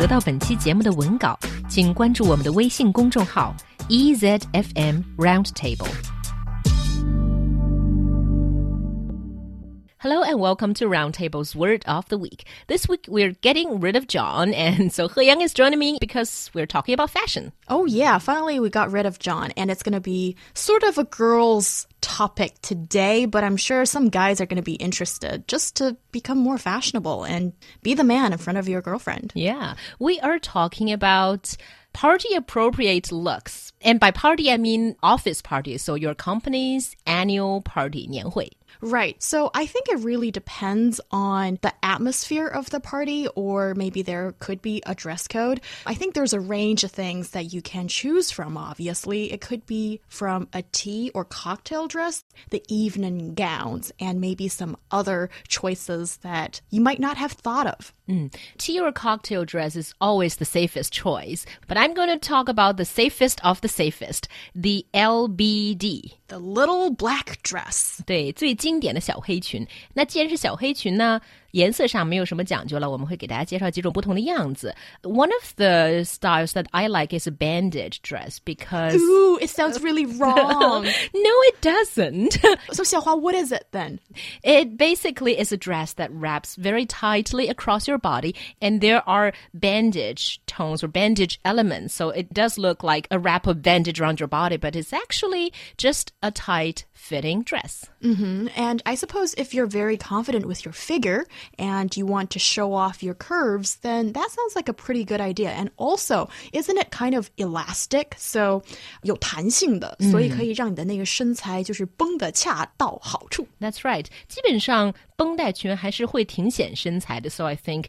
得到本期节目的文稿，请关注我们的微信公众号 EZFM Roundtable。Hello and welcome to Roundtable's Word of the Week. This week we're getting rid of John, and so He Yang is joining me because we're talking about fashion. Oh, yeah, finally we got rid of John, and it's going to be sort of a girl's topic today, but I'm sure some guys are going to be interested just to become more fashionable and be the man in front of your girlfriend. Yeah, we are talking about party appropriate looks. And by party, I mean office party. So your company's annual party, 年会. Right. So I think it really depends on the atmosphere of the party, or maybe there could be a dress code. I think there's a range of things that you can choose from, obviously. It could be from a tea or cocktail dress, the evening gowns, and maybe some other choices that you might not have thought of. Mm. Tea or cocktail dress is always the safest choice, but I'm going to talk about the safest of the safest, the LBD. The little black dress. 对，最经典的小黑裙。那既然是小黑裙呢，颜色上没有什么讲究了，我们会给大家介绍几种不同的样子。One of the styles that I like is a bandage dress because Ooh, it sounds really wrong. no, it doesn't. so Xiaohua, what is it then? It basically is a dress that wraps very tightly across your body, and there are bandage tones or bandage elements. So it does look like a wrap of bandage around your body, but it's actually just a tight fitting dress. Mm-hmm. And I suppose if you're very confident with your figure and you want to show off your curves, then that sounds like a pretty good idea. And also, isn't it kind of elastic? So 有弹性的，所以可以让你的那个身材就是绷得恰到好处。That's right. 基本上绷带裙还是会挺显身材的，so I think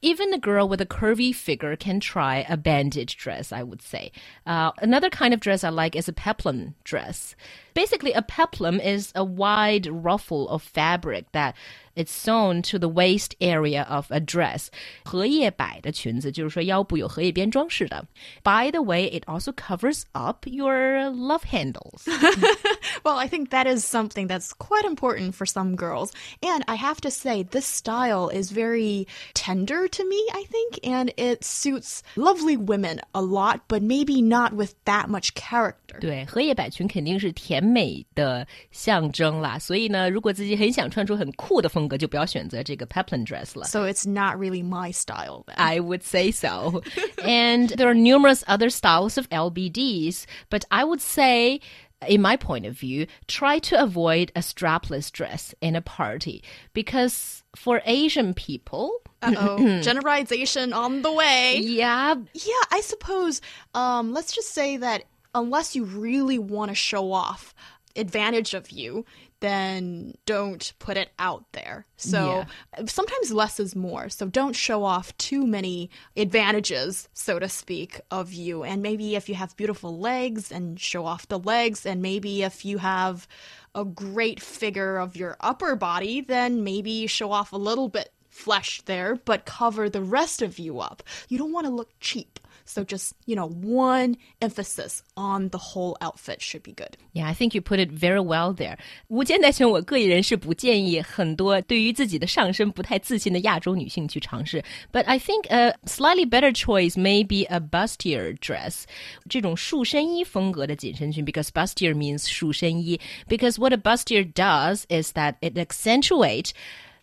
even a girl with a curvy figure can try a bandage dress, I would say. Uh, another kind of dress I like is a peplum dress. Basically, a peplum is a wide ruffle of fabric that it's sewn to the waist area of a dress. 荷叶摆的裙子就是说腰部有荷叶边装饰的. By the way, it also covers up your love handles. well, I think that is something that's quite important for some girls. And I have to say, this style is very tender to me, I think, and it suits lovely women a lot, but maybe not with that much character. 对，荷叶摆裙肯定是甜 美的象征啦。所以呢，如果自己很想穿出很酷的风格，就不要选择这个 peplum dress 了。So it's not really my style. Then. I would say so. and there are numerous other styles of LBDs, but I would say in my point of view, try to avoid a strapless dress in a party because for Asian people, oh, generalization on the way. Yeah. Yeah, I suppose, um, let's just say that unless you really want to show off advantage of you, then don't put it out there. So yeah. sometimes less is more. So don't show off too many advantages, so to speak, of you. And maybe if you have beautiful legs and show off the legs, and maybe if you have a great figure of your upper body, then maybe show off a little bit flesh there, but cover the rest of you up. You don't want to look cheap. So just, you know, one emphasis on the whole outfit should be good. Yeah, I think you put it very well there. 无肩带裙，我个人是不建议很多对于自己的上身不太自信的亚洲女性去尝试。But I think a slightly better choice may be a bustier dress，这种束身衣风格的紧身裙，because bustier means 束身衣。Because what a bustier does is that it accentuates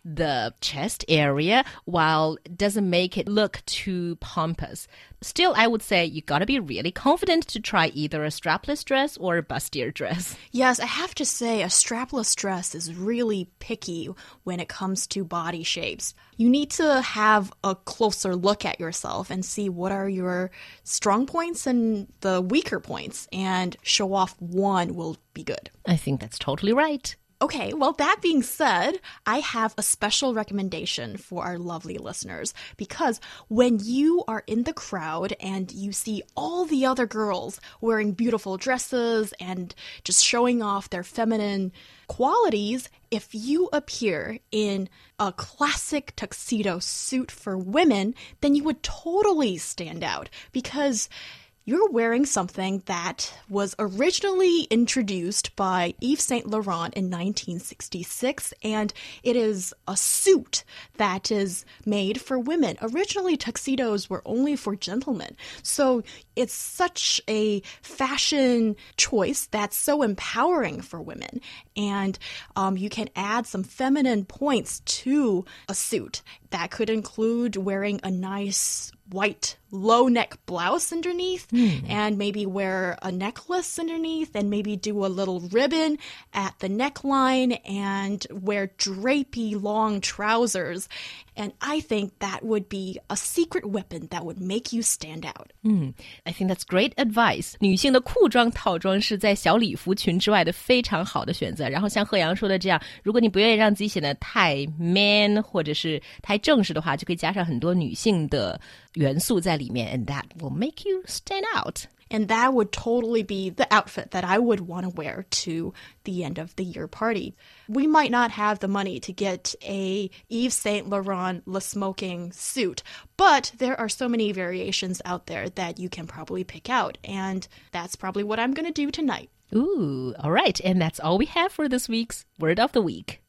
the chest area while doesn't make it look too pompous. Still, I would say you gotta be really confident to try either a strapless dress or a bustier dress. Yes, I have to say, a strapless dress is really picky when it comes to body shapes. You need to have a closer look at yourself and see what are your strong points and the weaker points, and show off one will be good. I think that's totally right. Okay, well, that being said, I have a special recommendation for our lovely listeners because when you are in the crowd and you see all the other girls wearing beautiful dresses and just showing off their feminine qualities, if you appear in a classic tuxedo suit for women, then you would totally stand out because you're wearing something that was originally introduced by Yves Saint Laurent in 1966, and it is a suit that is made for women. Originally, tuxedos were only for gentlemen. So it's such a fashion choice that's so empowering for women. And um, you can add some feminine points to a suit that could include wearing a nice white low neck blouse underneath mm. and maybe wear a necklace underneath and maybe do a little ribbon at the neckline and wear drapey long trousers. And I think that would be a secret weapon that would make you stand out. Mm, I think that's great advice. 女性的裤装套装是在小礼服裙之外的非常好的选择。然后像贺阳说的这样，如果你不愿意让自己显得太 man 或者是太正式的话，就可以加上很多女性的元素在里面，and that will make you stand out. And that would totally be the outfit that I would want to wear to the end of the year party. We might not have the money to get a Yves Saint Laurent Le Smoking suit, but there are so many variations out there that you can probably pick out. And that's probably what I'm going to do tonight. Ooh, all right. And that's all we have for this week's Word of the Week.